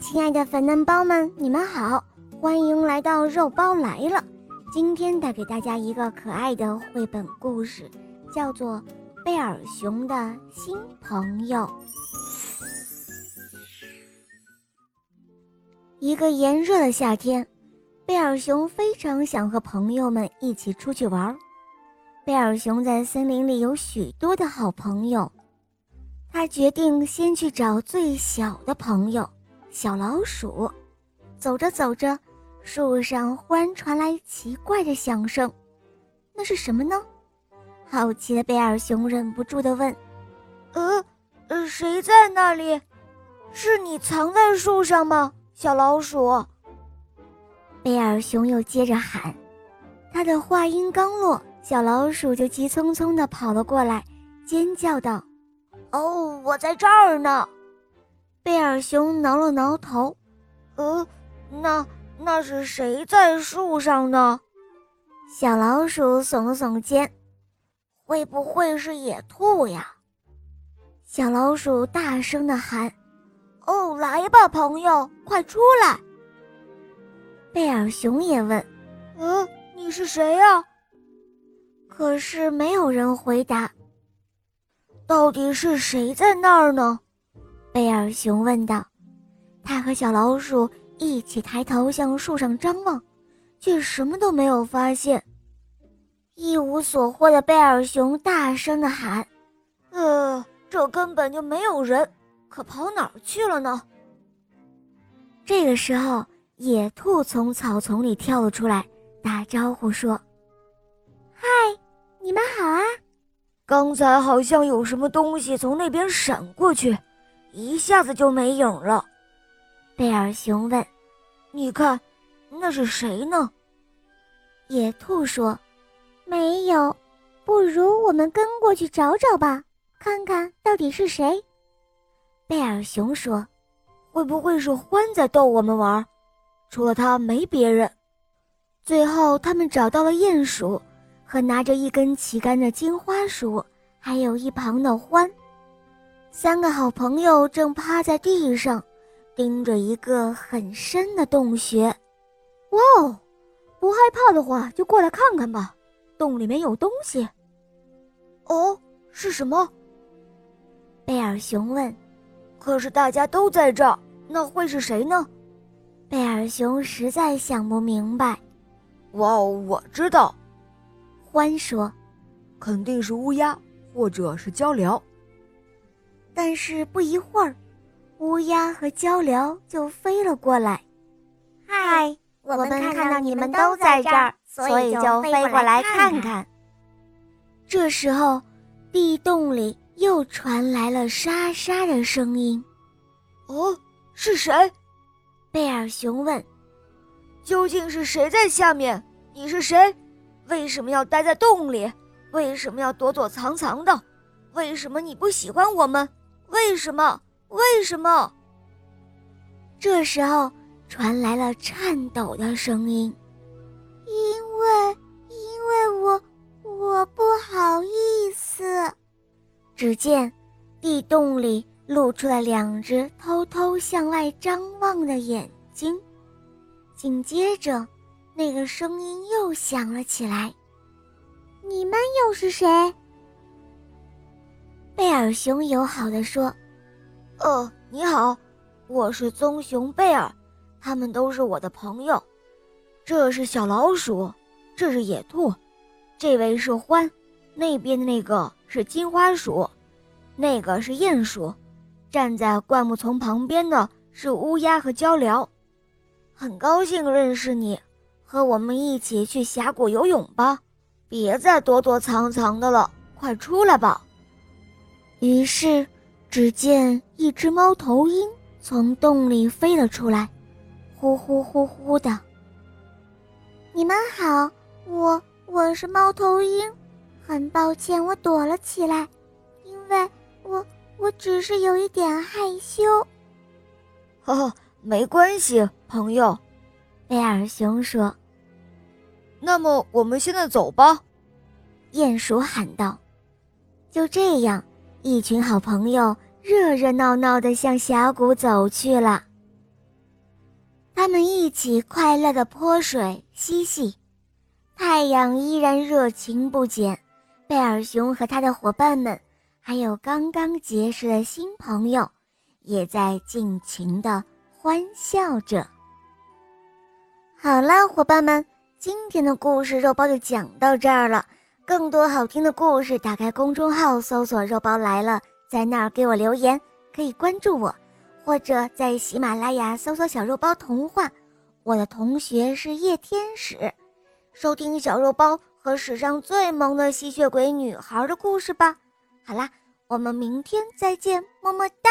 亲爱的粉嫩包们，你们好，欢迎来到肉包来了。今天带给大家一个可爱的绘本故事，叫做《贝尔熊的新朋友》。一个炎热的夏天，贝尔熊非常想和朋友们一起出去玩。贝尔熊在森林里有许多的好朋友，他决定先去找最小的朋友。小老鼠，走着走着，树上忽然传来奇怪的响声，那是什么呢？好奇的贝尔熊忍不住地问：“呃，呃，谁在那里？是你藏在树上吗，小老鼠？”贝尔熊又接着喊，他的话音刚落，小老鼠就急匆匆地跑了过来，尖叫道：“哦，我在这儿呢！”贝尔熊挠了挠头，呃，那那是谁在树上呢？小老鼠耸了耸肩，会不会是野兔呀？小老鼠大声的喊：“哦，来吧，朋友，快出来！”贝尔熊也问：“嗯，你是谁呀？”可是没有人回答。到底是谁在那儿呢？贝尔熊问道：“他和小老鼠一起抬头向树上张望，却什么都没有发现。一无所获的贝尔熊大声地喊：‘呃，这根本就没有人，可跑哪儿去了呢？’”这个时候，野兔从草丛里跳了出来，打招呼说：“嗨，你们好啊！刚才好像有什么东西从那边闪过去。”一下子就没影了，贝尔熊问：“你看，那是谁呢？”野兔说：“没有，不如我们跟过去找找吧，看看到底是谁。”贝尔熊说：“会不会是獾在逗我们玩？除了他没别人。”最后，他们找到了鼹鼠和拿着一根旗杆的金花鼠，还有一旁的獾。三个好朋友正趴在地上，盯着一个很深的洞穴。哇哦，不害怕的话就过来看看吧，洞里面有东西。哦，是什么？贝尔熊问。可是大家都在这儿，那会是谁呢？贝尔熊实在想不明白。哇哦，我知道。獾说，肯定是乌鸦，或者是鹪鹩。但是不一会儿，乌鸦和鹪鹩就飞了过来。嗨，我们看到你们都在这儿，所以就飞过来看看。这时候，地洞里又传来了沙沙的声音。哦，是谁？贝尔熊问。究竟是谁在下面？你是谁？为什么要待在洞里？为什么要躲躲藏藏的？为什么你不喜欢我们？为什么？为什么？这时候传来了颤抖的声音。因为，因为我，我不好意思。只见地洞里露出了两只偷偷向外张望的眼睛。紧接着，那个声音又响了起来：“你们又是谁？”贝尔熊友好地说：“哦，你好，我是棕熊贝尔，他们都是我的朋友。这是小老鼠，这是野兔，这位是獾，那边的那个是金花鼠，那个是鼹鼠，站在灌木丛旁边的是乌鸦和鹪鹩。很高兴认识你，和我们一起去峡谷游泳吧，别再躲躲藏藏的了，快出来吧。”于是，只见一只猫头鹰从洞里飞了出来，呼呼呼呼的。你们好，我我是猫头鹰，很抱歉我躲了起来，因为我我只是有一点害羞。哈哈，没关系，朋友，贝尔熊说。那么我们现在走吧，鼹鼠喊道。就这样。一群好朋友热热闹闹地向峡谷走去了。他们一起快乐的泼水嬉戏，太阳依然热情不减。贝尔熊和他的伙伴们，还有刚刚结识的新朋友，也在尽情的欢笑着。好了，伙伴们，今天的故事肉包就讲到这儿了。更多好听的故事，打开公众号搜索“肉包来了”，在那儿给我留言，可以关注我。或者在喜马拉雅搜索“小肉包童话”，我的同学是夜天使，收听小肉包和史上最萌的吸血鬼女孩的故事吧。好啦，我们明天再见，么么哒。